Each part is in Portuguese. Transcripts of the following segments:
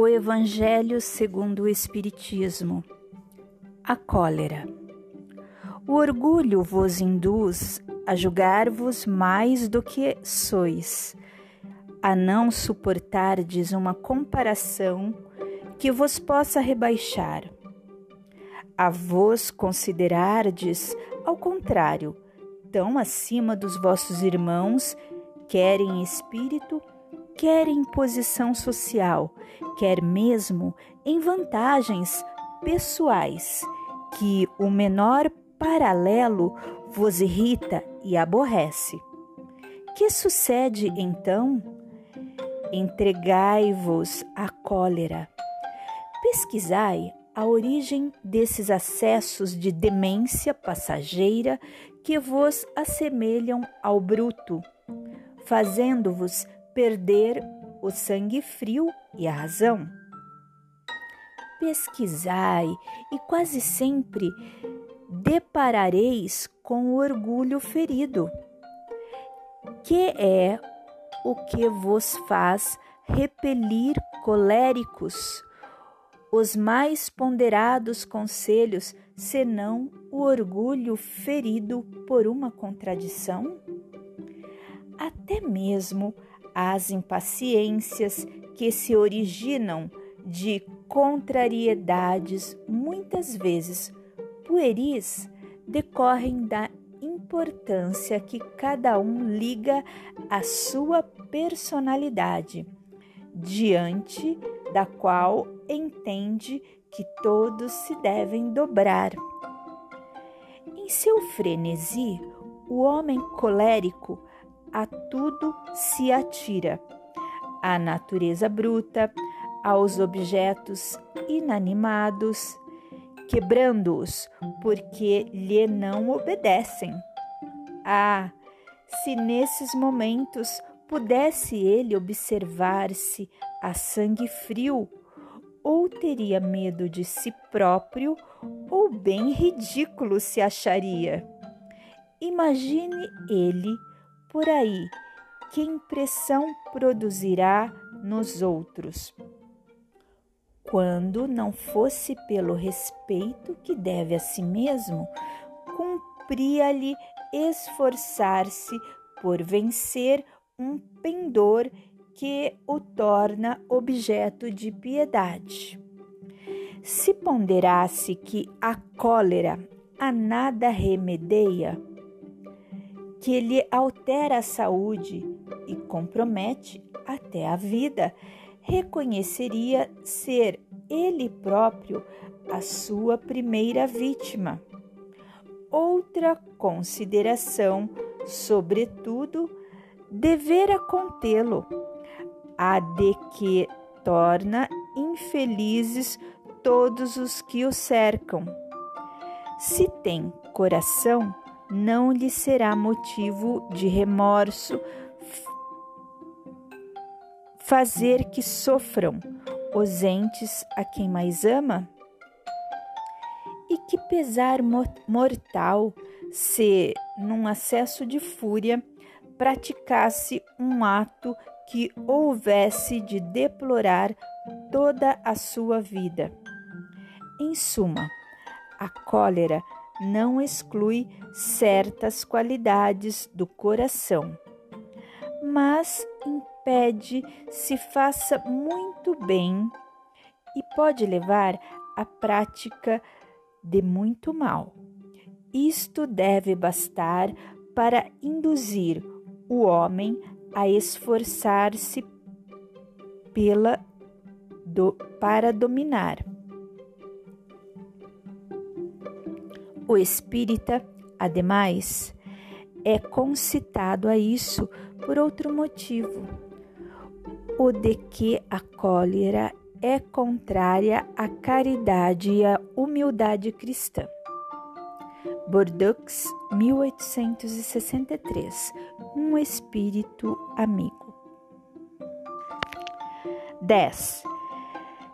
O Evangelho segundo o Espiritismo. A cólera. O orgulho vos induz a julgar-vos mais do que sois, a não suportardes uma comparação que vos possa rebaixar, a vos considerardes, ao contrário, tão acima dos vossos irmãos, quer em espírito, quer em posição social, quer mesmo em vantagens pessoais, que o menor paralelo vos irrita e aborrece. Que sucede então? Entregai-vos à cólera. Pesquisai a origem desses acessos de demência passageira que vos assemelham ao bruto, fazendo-vos perder o sangue frio e a razão. Pesquisai e quase sempre deparareis com o orgulho ferido, que é o que vos faz repelir coléricos os mais ponderados conselhos, senão o orgulho ferido por uma contradição? Até mesmo as impaciências que se originam de contrariedades, muitas vezes pueris, decorrem da importância que cada um liga à sua personalidade, diante da qual entende que todos se devem dobrar. Em seu frenesi, o homem colérico a tudo se atira, à natureza bruta, aos objetos inanimados, quebrando-os porque lhe não obedecem. Ah, se nesses momentos pudesse ele observar-se a sangue frio, ou teria medo de si próprio, ou bem ridículo se acharia. Imagine ele por aí, que impressão produzirá nos outros? Quando não fosse pelo respeito que deve a si mesmo, cumpria-lhe esforçar-se por vencer um pendor que o torna objeto de piedade. Se ponderasse que a cólera a nada remedeia, que lhe altera a saúde e compromete até a vida, reconheceria ser ele próprio a sua primeira vítima. Outra consideração, sobretudo, devera contê-lo, a de que torna infelizes todos os que o cercam. Se tem coração, não lhe será motivo de remorso fazer que sofram os entes a quem mais ama? E que pesar mortal se, num acesso de fúria, praticasse um ato que houvesse de deplorar toda a sua vida. Em suma, a cólera não exclui certas qualidades do coração, mas impede se faça muito bem e pode levar à prática de muito mal. Isto deve bastar para induzir o homem a esforçar-se pela do, para dominar. O espírita, ademais, é concitado a isso por outro motivo, o de que a cólera é contrária à caridade e à humildade cristã. Bordeaux, 1863. Um espírito amigo. 10.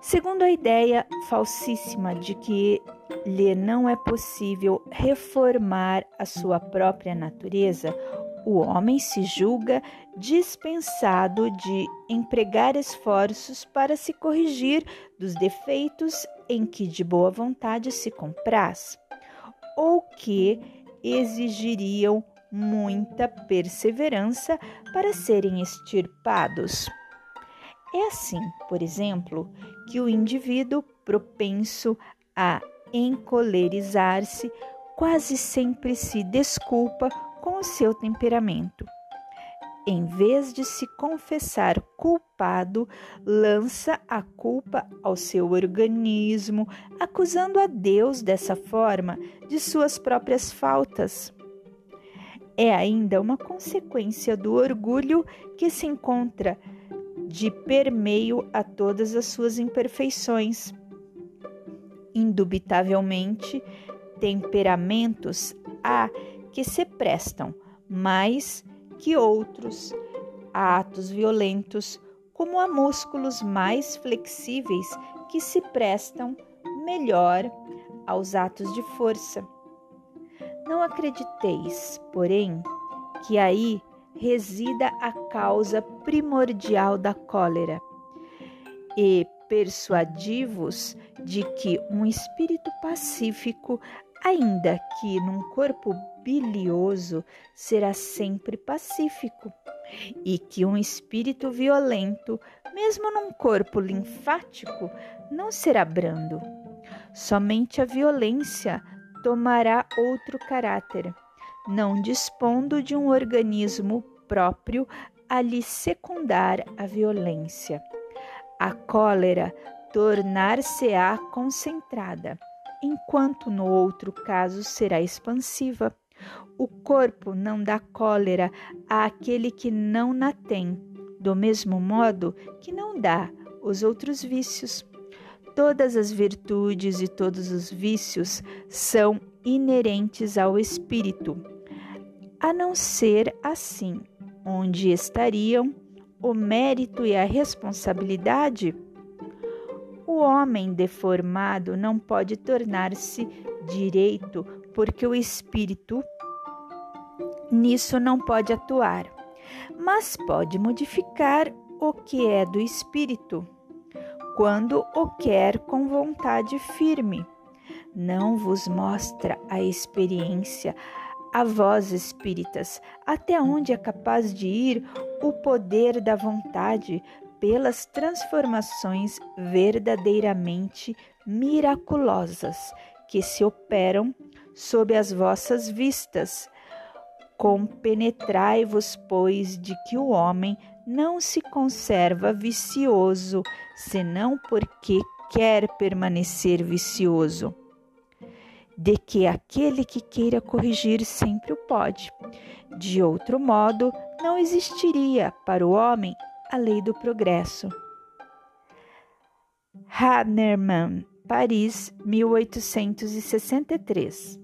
Segundo a ideia falsíssima de que lhe não é possível reformar a sua própria natureza, o homem se julga dispensado de empregar esforços para se corrigir dos defeitos em que de boa vontade se compraz, ou que exigiriam muita perseverança para serem extirpados. É assim, por exemplo, que o indivíduo propenso a encolerizar-se quase sempre se desculpa com o seu temperamento. Em vez de se confessar culpado, lança a culpa ao seu organismo, acusando a Deus dessa forma de suas próprias faltas. É ainda uma consequência do orgulho que se encontra de permeio a todas as suas imperfeições. Indubitavelmente, temperamentos há que se prestam mais que outros a atos violentos, como a músculos mais flexíveis que se prestam melhor aos atos de força. Não acrediteis, porém, que aí resida a causa primordial da cólera, e persuadivos de que um espírito pacífico, ainda que num corpo bilioso, será sempre pacífico, e que um espírito violento, mesmo num corpo linfático, não será brando. Somente a violência tomará outro caráter não dispondo de um organismo próprio a lhe secundar a violência. A cólera tornar-se-á concentrada, enquanto no outro caso será expansiva. O corpo não dá cólera àquele que não na tem, do mesmo modo que não dá os outros vícios. Todas as virtudes e todos os vícios são inerentes ao espírito a não ser assim, onde estariam o mérito e a responsabilidade? O homem deformado não pode tornar-se direito, porque o espírito nisso não pode atuar, mas pode modificar o que é do espírito, quando o quer com vontade firme. Não vos mostra a experiência a vós espíritas, até onde é capaz de ir o poder da vontade pelas transformações verdadeiramente miraculosas que se operam sob as vossas vistas. Compenetrai-vos, pois, de que o homem não se conserva vicioso, senão porque quer permanecer vicioso de que aquele que queira corrigir sempre o pode. De outro modo, não existiria para o homem a lei do progresso. Hahnemann, Paris, 1863.